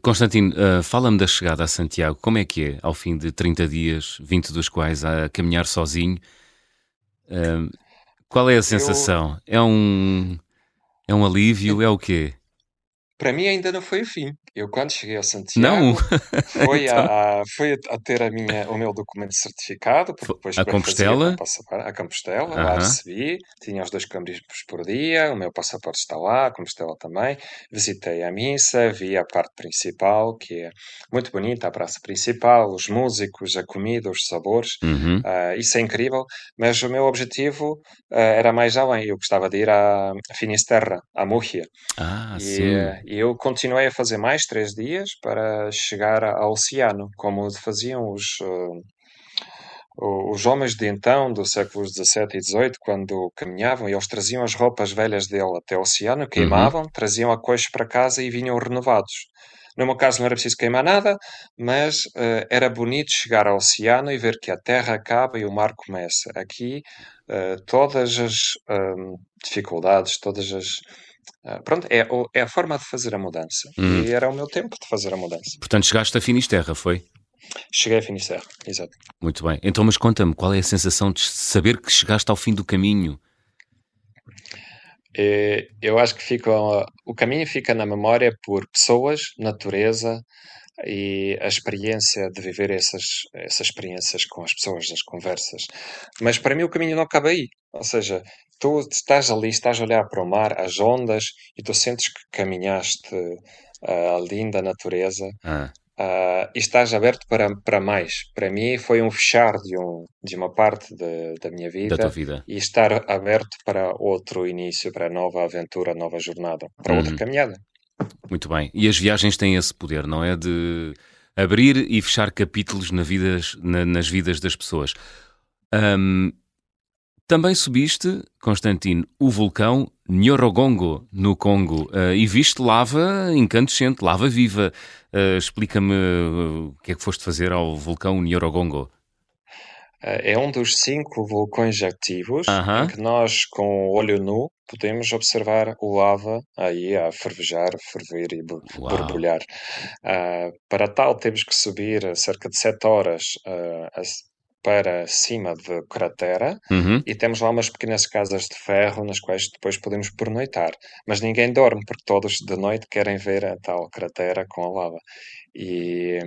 Speaker 1: Constantino, uh, fala-me da chegada a Santiago. Como é que é, ao fim de 30 dias, 20 dos quais a caminhar sozinho? Uh, qual é a sensação? É um é um alívio? É o quê?
Speaker 2: Para mim ainda não foi o fim. Eu quando cheguei ao Santiago
Speaker 1: Não?
Speaker 2: foi,
Speaker 1: Então.
Speaker 2: a, a- foi a ter a minha, o meu documento certificado, porque depois
Speaker 1: a Compostela?
Speaker 2: passaporte- a Compostela, lá recebi, tinha os dois câmbios por dia, o meu passaporte está lá, a Compostela também. Visitei a missa, vi a parte principal, que é muito bonita, a praça principal, os músicos, a comida, os sabores.
Speaker 1: Uhum.
Speaker 2: Ah, isso é incrível, mas o meu objetivo ah, era mais além. Eu gostava de ir à Finisterra, à Múrcia.
Speaker 1: Ah,
Speaker 2: E,
Speaker 1: sim.
Speaker 2: Eu continuei a fazer mais três dias para chegar ao oceano, como faziam os, eh, os homens de então, do século XVII e XVIII, quando caminhavam, e eles traziam as roupas velhas dele até o oceano, queimavam, traziam a coxa para casa e vinham renovados. No meu caso não era preciso queimar nada, mas eh, era bonito chegar ao oceano e ver que a terra acaba e o mar começa. Aqui, eh, todas as dificuldades, todas as. Ah, pronto, é, é a forma de fazer a mudança.
Speaker 1: Hum.
Speaker 2: E era o meu tempo de fazer a mudança.
Speaker 1: Portanto, chegaste a Finisterra, foi?
Speaker 2: Cheguei a Finisterra, exato.
Speaker 1: Muito bem. Então, mas conta-me, qual é a sensação de saber que chegaste ao fim do caminho?
Speaker 2: Eh, Eu acho que fica, o caminho fica na memória por pessoas, natureza e a experiência de viver essas, essas experiências com as pessoas, as conversas. Mas para mim o caminho não acaba aí. Ou seja, tu estás ali, estás a olhar para o mar, as ondas, e tu sentes que caminhaste ah, a linda natureza
Speaker 1: Ah,
Speaker 2: ah, e estás aberto para, para mais. Para mim foi um fechar de, um, de uma parte de- da minha
Speaker 1: da tua
Speaker 2: vida
Speaker 1: vida.
Speaker 2: e estar aberto para outro início, para nova aventura, nova jornada, para outra
Speaker 1: Uhum.
Speaker 2: caminhada.
Speaker 1: Muito bem. E as viagens têm esse poder, não é? De abrir e fechar capítulos na vidas, na- nas vidas das pessoas. Ahm, também subiste, Constantino, o vulcão Nyorogongo, no Congo, ah, e viste lava incandescente, lava viva. Ah, Explica-me ah, o que é que foste fazer ao vulcão Nyorogongo.
Speaker 2: É um dos cinco vulcões ativos em que nós, com o olho nu, podemos observar o lava aí a fervejar, ferver e borbulhar. Uh, para tal, temos que subir cerca de 7 horas uh, para cima de cratera
Speaker 1: uhum.
Speaker 2: e temos lá umas pequenas casas de ferro nas quais depois podemos pernoitar. Mas ninguém dorme porque todos de noite querem ver a tal cratera com a lava. E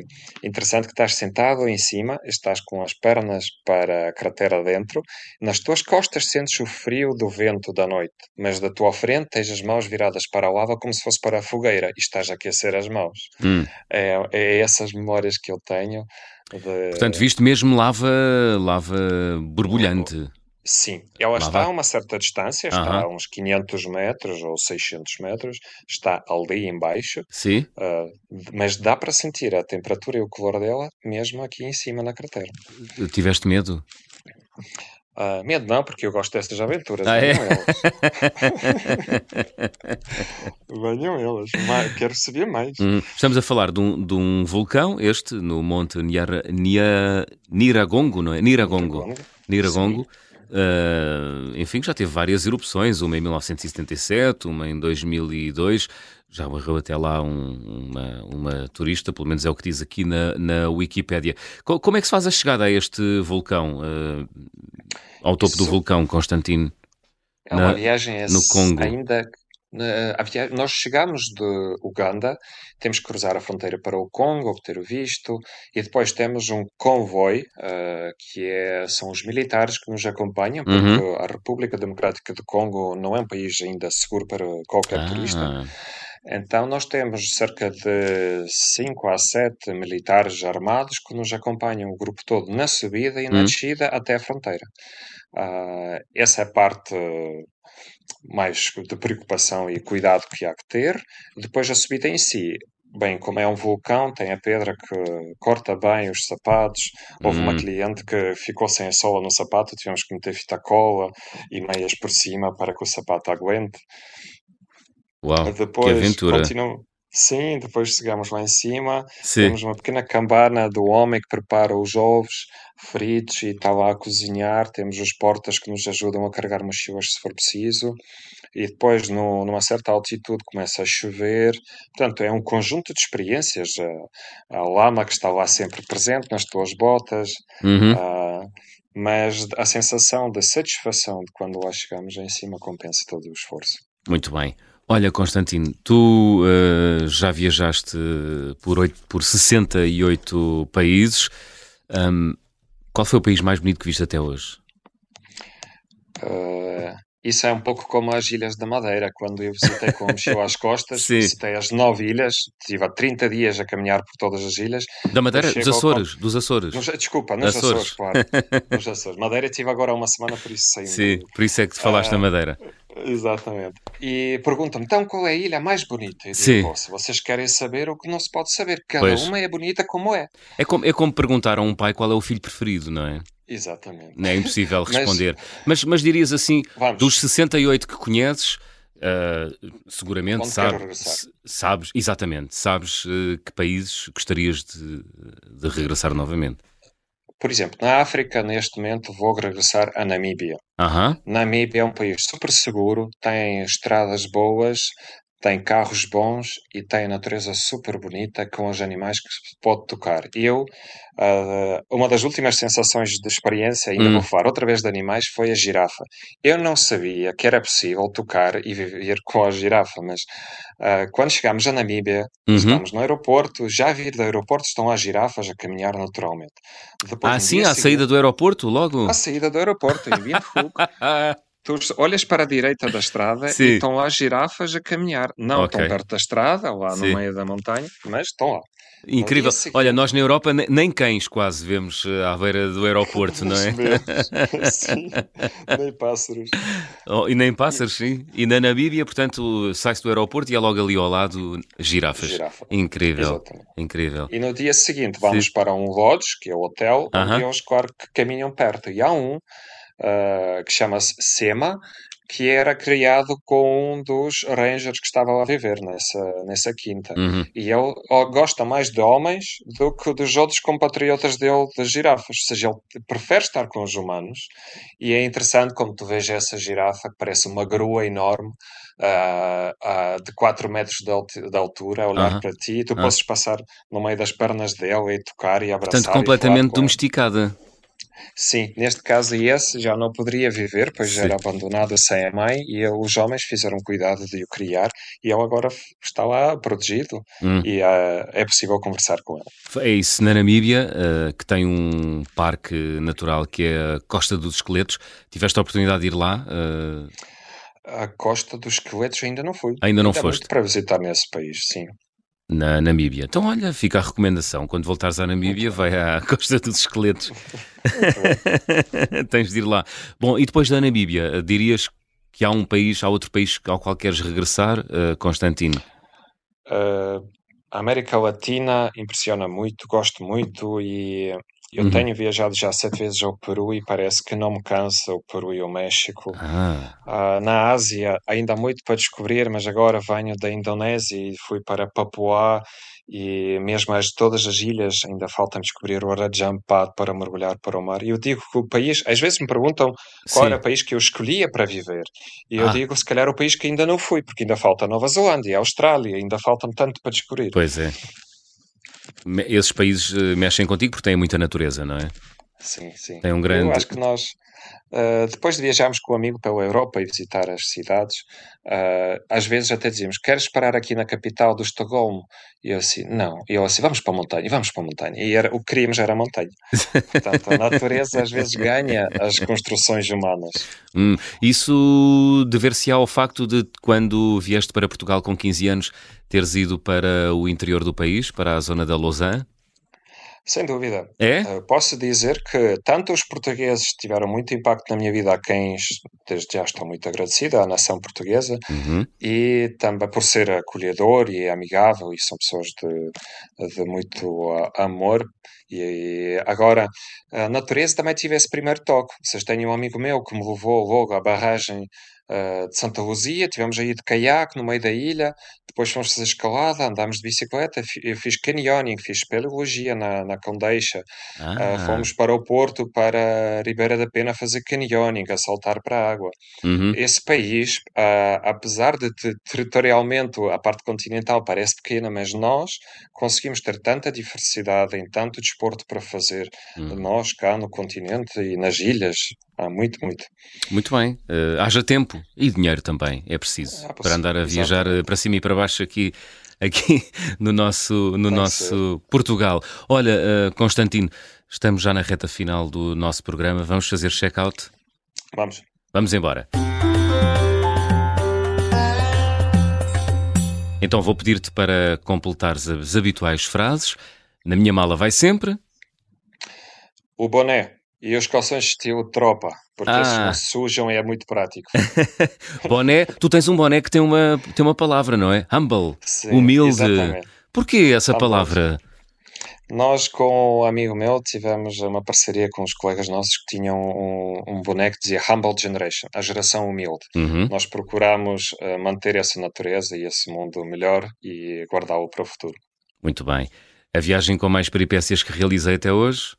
Speaker 2: interessante que estás sentado em cima, estás com as pernas para a cratera dentro, nas tuas costas sentes o frio do vento da noite, mas da tua frente tens as mãos viradas para a lava como se fosse para a fogueira e estás a aquecer as mãos.
Speaker 1: Hum.
Speaker 2: É, é essas memórias que eu tenho.
Speaker 1: Portanto, viste mesmo lava, lava borbulhante.
Speaker 2: Sim, ela está a uma certa distância, está a uns 500 metros ou 600 metros, está ali embaixo,
Speaker 1: Sim.
Speaker 2: uh, mas dá para sentir a temperatura e o calor dela mesmo aqui em cima na cratera.
Speaker 1: Tiveste medo?
Speaker 2: Uh, medo não, porque eu gosto destas aventuras.
Speaker 1: Ah, é?
Speaker 2: Venham elas. Quero saber mais.
Speaker 1: Hum, estamos a falar de um, de um, vulcão, este, no Monte Niara, Nia, Niragongo, não é? Niragongo. Niragongo. Uh, enfim, já teve várias erupções, uma em 1977, uma em 2002. Já morreu até lá um, uma, uma, turista, pelo menos é o que diz aqui na, na Wikipédia. Como é que se faz a chegada a este vulcão, uh, ao topo Isso... do vulcão, Constantino?
Speaker 2: É uma na, viagem no Congo. ainda nós chegamos de Uganda, temos que cruzar a fronteira para o Congo, obter o visto, e depois temos um convoy, uh, que é, são os militares que nos acompanham, porque uhum. a República Democrática do Congo não é um país ainda seguro para qualquer ah. turista. Então, nós temos cerca de 5 a 7 militares armados que nos acompanham o grupo todo na subida e na uhum. descida até a fronteira. Uh, essa é a parte mais de preocupação e cuidado que há que ter. Depois a subida em si, bem, como é um vulcão, tem a pedra que corta bem os sapatos. Houve uma hum. cliente que ficou sem a sola no sapato, tivemos que meter fita cola e meias por cima para que o sapato aguente.
Speaker 1: Uau, depois, que aventura!
Speaker 2: Sim, depois chegamos lá em cima, Sim. temos uma pequena cambana do homem que prepara os ovos fritos e está lá a cozinhar, temos os portas que nos ajudam a carregar mochilas se for preciso, e depois no, numa certa altitude começa a chover, portanto é um conjunto de experiências, a, a lama que está lá sempre presente nas tuas botas,
Speaker 1: uhum. a,
Speaker 2: mas a sensação de satisfação de quando lá chegamos em cima compensa todo o esforço.
Speaker 1: Muito bem. Olha, Constantino, tu uh, já viajaste por, 8, por 68 países. Um, qual foi o país mais bonito que viste até hoje?
Speaker 2: Uh, isso é um pouco como as Ilhas da Madeira. Quando eu visitei com o Mexeu às costas, visitei as nove ilhas, estive há 30 dias a caminhar por todas as ilhas.
Speaker 1: Da Madeira? Dos Açores? Ao... Dos Açores?
Speaker 2: Nos, desculpa, nos Açores, Açores claro. nos Açores. Madeira estive agora há uma semana, por isso sei.
Speaker 1: Sim, por isso é que te falaste da Madeira.
Speaker 2: Exatamente. E perguntam-me, então qual é a ilha mais bonita? Eu digo, se vocês querem saber o que não se pode saber, cada pois. uma é bonita como é.
Speaker 1: É como, é como perguntar a um pai qual é o filho preferido, não é?
Speaker 2: Exatamente.
Speaker 1: Não é impossível responder. mas, mas, mas, dirias assim, Vamos. dos 68 que conheces, uh, seguramente sabes, sabes, exatamente, sabes uh, que países gostarias de, de regressar novamente.
Speaker 2: Por exemplo, na África, neste momento, vou regressar a Namíbia.
Speaker 1: Uhum.
Speaker 2: Namíbia é um país super seguro, tem estradas boas, tem carros bons e tem a natureza super bonita com os animais que se pode tocar. Eu, uh, uma das últimas sensações de experiência, ainda hum. vou falar outra vez de animais, foi a girafa. Eu não sabia que era possível tocar e viver com a girafa, mas uh, quando chegámos a Namíbia, uhum. estamos no aeroporto, já vir do aeroporto estão as girafas a caminhar naturalmente.
Speaker 1: Depois, ah, sim, à seguinte, saída do aeroporto, logo?
Speaker 2: À saída do aeroporto, em Windhoek. Tu olhas para a direita da estrada e estão lá girafas a caminhar. Não okay. estão perto da estrada, lá Sim. no meio da montanha, mas estão lá.
Speaker 1: Incrível. Olha, nós na Europa nem cães quase vemos eh, à beira do aeroporto, não é?
Speaker 2: sim, nem pássaros.
Speaker 1: Oh, e nem pássaros, sim. E na Namíbia, portanto, sai-se do aeroporto e é logo ali ao lado girafas. Girafa. Incrível. Exatamente. Incrível.
Speaker 2: E no dia seguinte vamos sim. para um lodge, que é o hotel, uh -huh. onde eles, claro, que caminham perto. E há um uh, que chama-se SEMA, que era criado com um dos rangers que estava a viver nessa, nessa quinta.
Speaker 1: Uhum.
Speaker 2: E ele gosta mais de homens do que dos outros compatriotas dele, das girafas. Ou seja, ele prefere estar com os humanos. E é interessante como tu vês essa girafa que parece uma grua enorme, uh, uh, de 4 metros de, alt de altura, a olhar
Speaker 1: Aham.
Speaker 2: para ti. E tu
Speaker 1: Ah.
Speaker 2: podes passar no meio das pernas dele e tocar e abraçar.
Speaker 1: Portanto, completamente domesticada.
Speaker 2: Sim, neste caso esse já não poderia viver, pois
Speaker 1: Sim.
Speaker 2: era abandonado sem a mãe e os homens fizeram cuidado de o criar e ele agora está lá protegido
Speaker 1: Hum.
Speaker 2: e ah, é possível conversar com ele.
Speaker 1: É isso, na Namíbia, eh, que tem um parque natural que é a Costa dos Esqueletos. Tiveste a oportunidade de ir lá? eh,
Speaker 2: A Costa dos Esqueletos ainda não fui.
Speaker 1: Ainda não
Speaker 2: há
Speaker 1: foste?
Speaker 2: muito para visitar nesse país, sim.
Speaker 1: Na Namíbia. Então, olha, fica a recomendação. Quando voltares à Namíbia, vai à Costa dos Esqueletos. Tens de ir lá. Bom, e depois da Namíbia, dirias que há um país, há outro país ao qual queres regressar, eh, Constantino?
Speaker 2: Ah, a América Latina impressiona muito, gosto muito e eu
Speaker 1: Uhum.
Speaker 2: tenho viajado já sete vezes ao Peru e parece que não me cansa o Peru e o México.
Speaker 1: Ah,
Speaker 2: Ah, na Ásia ainda há muito para descobrir, mas agora venho da Indonésia e fui para Papua e mesmo as, todas as ilhas ainda falta descobrir o Raja Ampat para mergulhar para o mar. E eu digo que o país, às vezes me perguntam qual
Speaker 1: sim.
Speaker 2: era o país que eu escolhia para viver. E eu
Speaker 1: Ah.
Speaker 2: digo, se calhar, o país que ainda não fui, porque ainda falta Nova Zelândia, Austrália, ainda falta-me tanto para descobrir.
Speaker 1: Pois é. Esses países eh, mexem contigo porque têm muita natureza, não é?
Speaker 2: Sim, sim.
Speaker 1: Tem um grande-
Speaker 2: Eu acho que nós, ah, depois de viajarmos com um amigo pela Europa e visitar as cidades, ah, às vezes até dizíamos: Queres parar aqui na capital do Estocolmo? E eu assim: Não. E ele assim: Vamos para a montanha, vamos para a montanha. E era, o que queríamos era a montanha. Portanto, a natureza às vezes ganha as construções humanas.
Speaker 1: Hum, isso dever-se ao facto de quando vieste para Portugal com 15 anos teres ido para o interior do país, para a zona da Lausanne?
Speaker 2: Sem dúvida.
Speaker 1: É?
Speaker 2: Uh, posso dizer que tanto os portugueses tiveram muito impacto na minha vida, a quem desde já estou muito agradecido, à nação portuguesa,
Speaker 1: Uhum.
Speaker 2: e também por ser acolhedor e amigável, e são pessoas de, de muito uh, amor. E agora, a natureza também tive esse primeiro toque. Vocês têm um amigo meu que me levou logo à barragem uh, de Santa Luzia, tivemos aí de caiaque no meio da ilha, depois fomos fazer escalada, andámos de bicicleta, eu fiz canyoning, fiz espeleologia na, na Condeixa,
Speaker 1: Ah,
Speaker 2: Uh, fomos para o Porto, para Ribeira da Pena fazer canyoning, a saltar para a água.
Speaker 1: uhum.
Speaker 2: Esse país, uh, apesar de te- territorialmente a parte continental parece pequena, mas nós conseguimos ter tanta diversidade em tanto desporto para fazer,
Speaker 1: Hum.
Speaker 2: nós cá no continente e nas ilhas, há muito, muito.
Speaker 1: Muito bem. Eh, haja tempo e dinheiro também, é preciso,
Speaker 2: Ah,
Speaker 1: para andar a
Speaker 2: exatamente.
Speaker 1: viajar para cima e para baixo aqui, aqui no nosso, no nosso Portugal. Olha, eh, Constantino, estamos já na reta final do nosso programa, vamos fazer check-out?
Speaker 2: Vamos.
Speaker 1: Vamos embora. Então vou pedir-te para completares as habituais frases. Na minha mala vai sempre.
Speaker 2: O boné e os calções estilo tropa, porque esses
Speaker 1: Ah.
Speaker 2: não se sujam e é muito prático.
Speaker 1: Boné, tu tens um boné que tem uma, tem uma palavra, não é? Humble,
Speaker 2: Sim,
Speaker 1: humilde.
Speaker 2: exatamente.
Speaker 1: Porquê essa
Speaker 2: Humble.
Speaker 1: palavra?
Speaker 2: Nós, com um amigo meu, tivemos uma parceria com os colegas nossos que tinham um, um boneco que dizia Humble Generation, a geração humilde.
Speaker 1: Uhum.
Speaker 2: Nós procuramos eh, manter essa natureza e esse mundo melhor e guardá-lo para o futuro.
Speaker 1: Muito bem. A viagem com mais peripécias que realizei até hoje?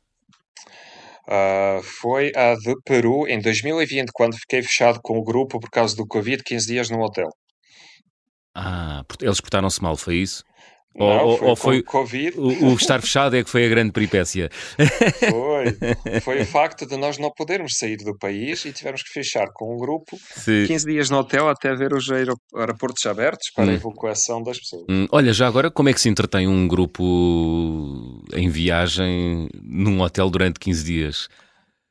Speaker 2: Ah, foi a de Peru em 2020, quando fiquei fechado com o grupo por causa do Covid, 15 dias no hotel.
Speaker 1: Ah, eles portaram-se mal, foi isso? Ou-
Speaker 2: Não,
Speaker 1: ou-
Speaker 2: foi
Speaker 1: ou
Speaker 2: com
Speaker 1: foi
Speaker 2: o Covid.
Speaker 1: O, o estar fechado é que foi a grande peripécia.
Speaker 2: Foi. Foi o facto de nós não podermos sair do país e tivemos que fechar com um grupo
Speaker 1: Se-
Speaker 2: 15 dias no hotel até ver os aero- aeroportos abertos para
Speaker 1: Hum.
Speaker 2: a evacuação das pessoas.
Speaker 1: Hum, olha, já agora, como é que se entretém um grupo em viagem num hotel durante 15 dias?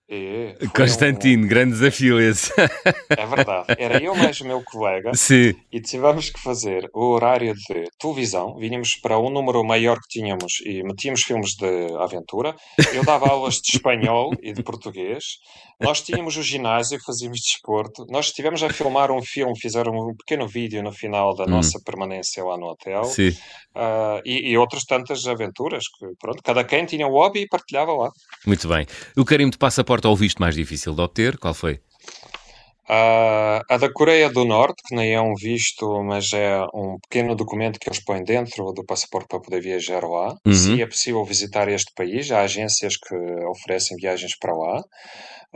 Speaker 2: Foi
Speaker 1: Constantino, grande desafio esse.
Speaker 2: um- É verdade. Era eu mais o meu colega
Speaker 1: Sim.
Speaker 2: e tivemos que fazer o horário de televisão. Vínhamos para um número maior que tínhamos e metíamos filmes de aventura. Eu dava aulas de espanhol e de português. Nós tínhamos o ginásio, fazíamos desporto. Nós estivemos a filmar um filme, fizeram um pequeno vídeo no final da
Speaker 1: Hum.
Speaker 2: nossa permanência lá no hotel.
Speaker 1: Sim.
Speaker 2: Ah, e, e outras tantas aventuras que, pronto, cada quem tinha um hobby e partilhava lá.
Speaker 1: Muito bem. O carimbo de passaporte ao visto mais difícil de obter, qual foi?
Speaker 2: Uh, a da Coreia do Norte, que nem é um visto, mas é um pequeno documento que eles põem dentro do passaporte para poder viajar lá.
Speaker 1: Uhum.
Speaker 2: Se é possível visitar este país, há agências que oferecem viagens para lá.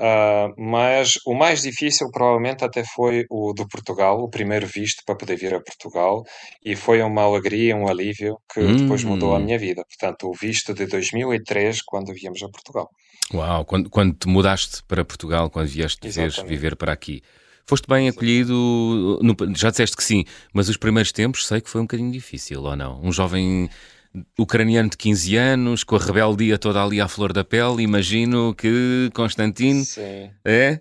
Speaker 2: Uh, mas o mais difícil provavelmente até foi o de Portugal, o primeiro visto para poder vir a Portugal, e foi uma alegria, um alívio que depois mudou a
Speaker 1: Hum.
Speaker 2: minha vida. Portanto, o visto de 2003, quando viemos a Portugal.
Speaker 1: Uau, quando, quando te mudaste para Portugal, quando vieste
Speaker 2: Exatamente.
Speaker 1: viver para aqui, foste bem acolhido? no- já disseste que sim, mas os primeiros tempos sei que foi um bocadinho difícil, ou não? Um jovem ucraniano de 15 anos, com a rebeldia toda ali à flor da pele, imagino que Constantino.
Speaker 2: Sim.
Speaker 1: É?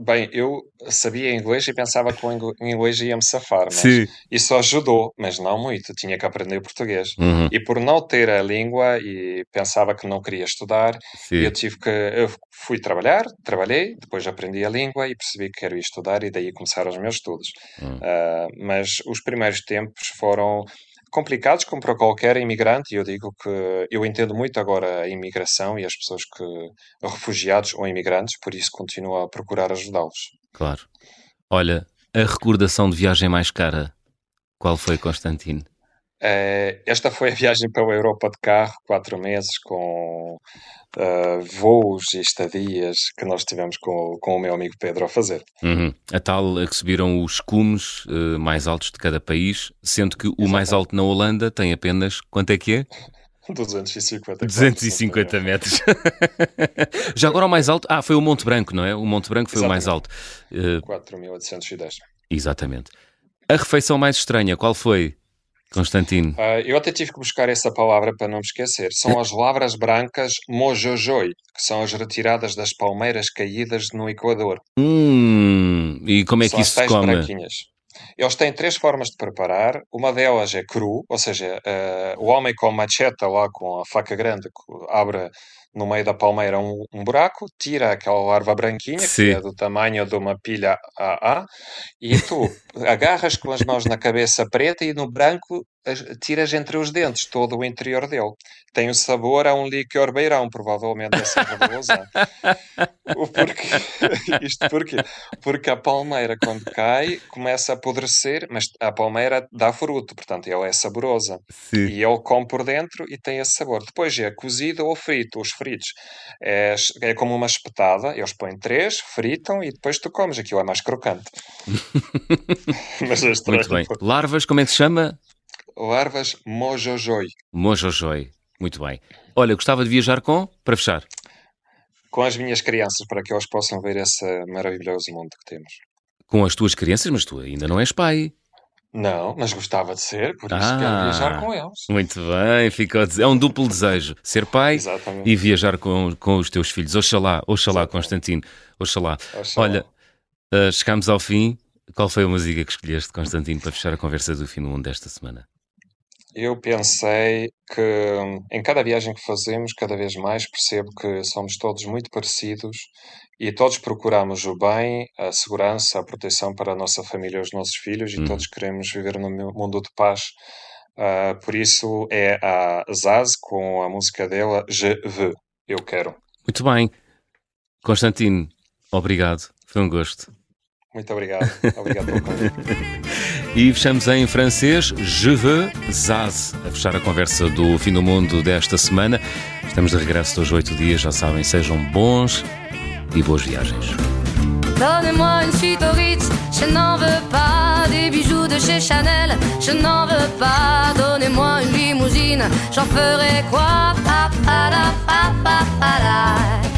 Speaker 2: Bem, eu sabia inglês e pensava que o ingl- inglês ia me safar, mas
Speaker 1: Sim.
Speaker 2: isso ajudou, mas não muito. Tinha que aprender português.
Speaker 1: Uhum,
Speaker 2: E por não ter a língua e pensava que não queria estudar,
Speaker 1: sim.
Speaker 2: eu tive que. Eu fui trabalhar, trabalhei, depois aprendi a língua e percebi que quero ir estudar e daí começaram os meus estudos.
Speaker 1: Hum.
Speaker 2: Ah, mas os primeiros tempos foram complicados, como para qualquer imigrante, e eu digo que eu entendo muito agora a imigração e as pessoas que. refugiados ou imigrantes, por isso continuo a procurar ajudá-los.
Speaker 1: Claro. Olha, a recordação de viagem mais cara, qual foi, Constantino?
Speaker 2: Eh, esta foi a viagem pela Europa de carro, quatro meses, com ah, voos e estadias que nós tivemos com, com o meu amigo Pedro a fazer.
Speaker 1: Uhum. A tal a que subiram os cumes eh, mais altos de cada país, sendo que o mais alto na Holanda tem apenas, quanto é que é?
Speaker 2: 250
Speaker 1: 250 metros. Já agora o mais alto, ah, foi o Monte Branco, não é? O Monte Branco foi o mais alto. Eh,
Speaker 2: 4.810.
Speaker 1: exatamente. A refeição mais estranha, qual foi, Constantino?
Speaker 2: Ah, eu até tive que buscar essa palavra para não me esquecer. São as lavras brancas mojojoi, que são as retiradas das palmeiras caídas no Equador.
Speaker 1: Hum, e como é
Speaker 2: São
Speaker 1: que
Speaker 2: as
Speaker 1: isso se come?
Speaker 2: branquinhas. Eles têm três formas de preparar. Uma delas é cru, ou seja, eh, o homem com a macheta lá, com a faca grande, abre no meio da palmeira um, um buraco, tira aquela larva branquinha, que
Speaker 1: Sim.
Speaker 2: é do tamanho de uma pilha AA, e tu agarras com as mãos na cabeça preta e no branco tiras entre os dentes todo o interior dele. Tem o sabor a um liquor beirão, provavelmente, da Serra da Lousã. O porquê? Isto porquê? Porque a palmeira, quando cai, começa a apodrecer, mas a palmeira dá fruto, portanto, ela é saborosa.
Speaker 1: Sim.
Speaker 2: E ele come por dentro e tem esse sabor. Depois é cozido ou frito. Os fritos é, é como uma espetada, eles põem três, fritam e depois tu comes. Aquilo é mais crocante. mas é estranho.
Speaker 1: Muito bem. Larvas, como é que se chama?
Speaker 2: Larvas mojojoi.
Speaker 1: Mojojoi. Muito bem. Olha, gostava de viajar com, para fechar,
Speaker 2: Com as minhas crianças, para que eles possam ver esse maravilhoso mundo que temos.
Speaker 1: com as tuas crianças, mas tu ainda não és pai.
Speaker 2: Não, mas gostava de ser, por isso
Speaker 1: Ah.
Speaker 2: quero viajar com eles.
Speaker 1: Muito bem, dizer- é um duplo desejo, ser pai
Speaker 2: Exatamente.
Speaker 1: e viajar com, com os teus filhos. Oxalá, oxalá,
Speaker 2: Exatamente.
Speaker 1: Constantino, oxalá.
Speaker 2: Oxalá.
Speaker 1: Olha, ah, chegamos ao fim. Qual foi a música que escolheste, Constantino, para fechar a conversa do fim do mundo desta semana?
Speaker 2: Eu pensei que hum, em cada viagem que fazemos, cada vez mais percebo que somos todos muito parecidos e todos procuramos o bem, a segurança, a proteção para a nossa família e os nossos filhos e
Speaker 1: Uhum.
Speaker 2: todos queremos viver num mu- mundo de paz. Ah, por isso é a Zaz com a música dela Je veux, eu quero.
Speaker 1: Muito bem. Constantino, obrigado. Foi um gosto.
Speaker 2: Muito obrigado. Obrigado pelo convite.
Speaker 1: E fechamos em francês Je veux Zaz, a fechar a conversa do fim do mundo desta semana. Estamos de regresso dos oito dias, já sabem, sejam bons e boas viagens.
Speaker 3: Donnez-moi une suite au Ritz, je n'en veux pas des bijoux de chez Chanel, je n'en veux pas. Donnez-moi une limousine, j'en ferai quoi Pa, pa, la, pa, pa, pa, la.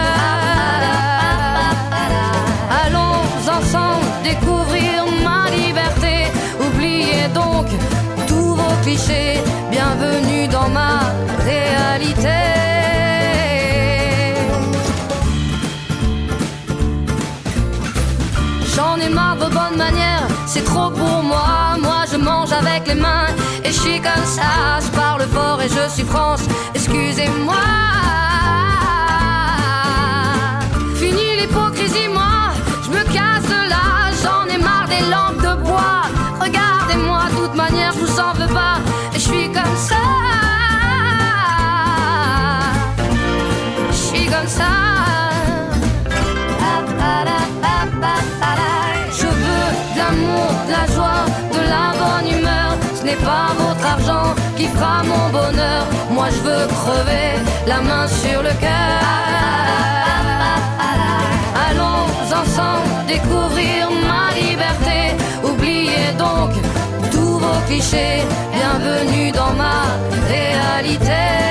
Speaker 3: Bienvenue dans ma réalité. J'en ai marre de bonnes manières pour moi. Moi je mange avec les mains et je suis comme ça. Je parle fort et je suis France. Excusez-moi. Fini l'hypocrisie, moi. Moi je veux crever la main sur le cœur. Allons ensemble découvrir ma Bienvenue dans ma réalité.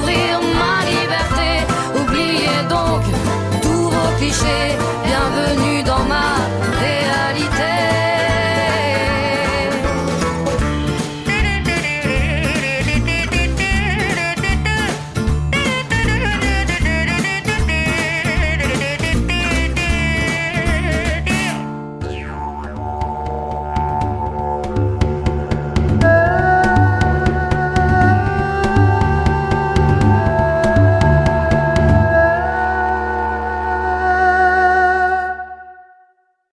Speaker 3: ma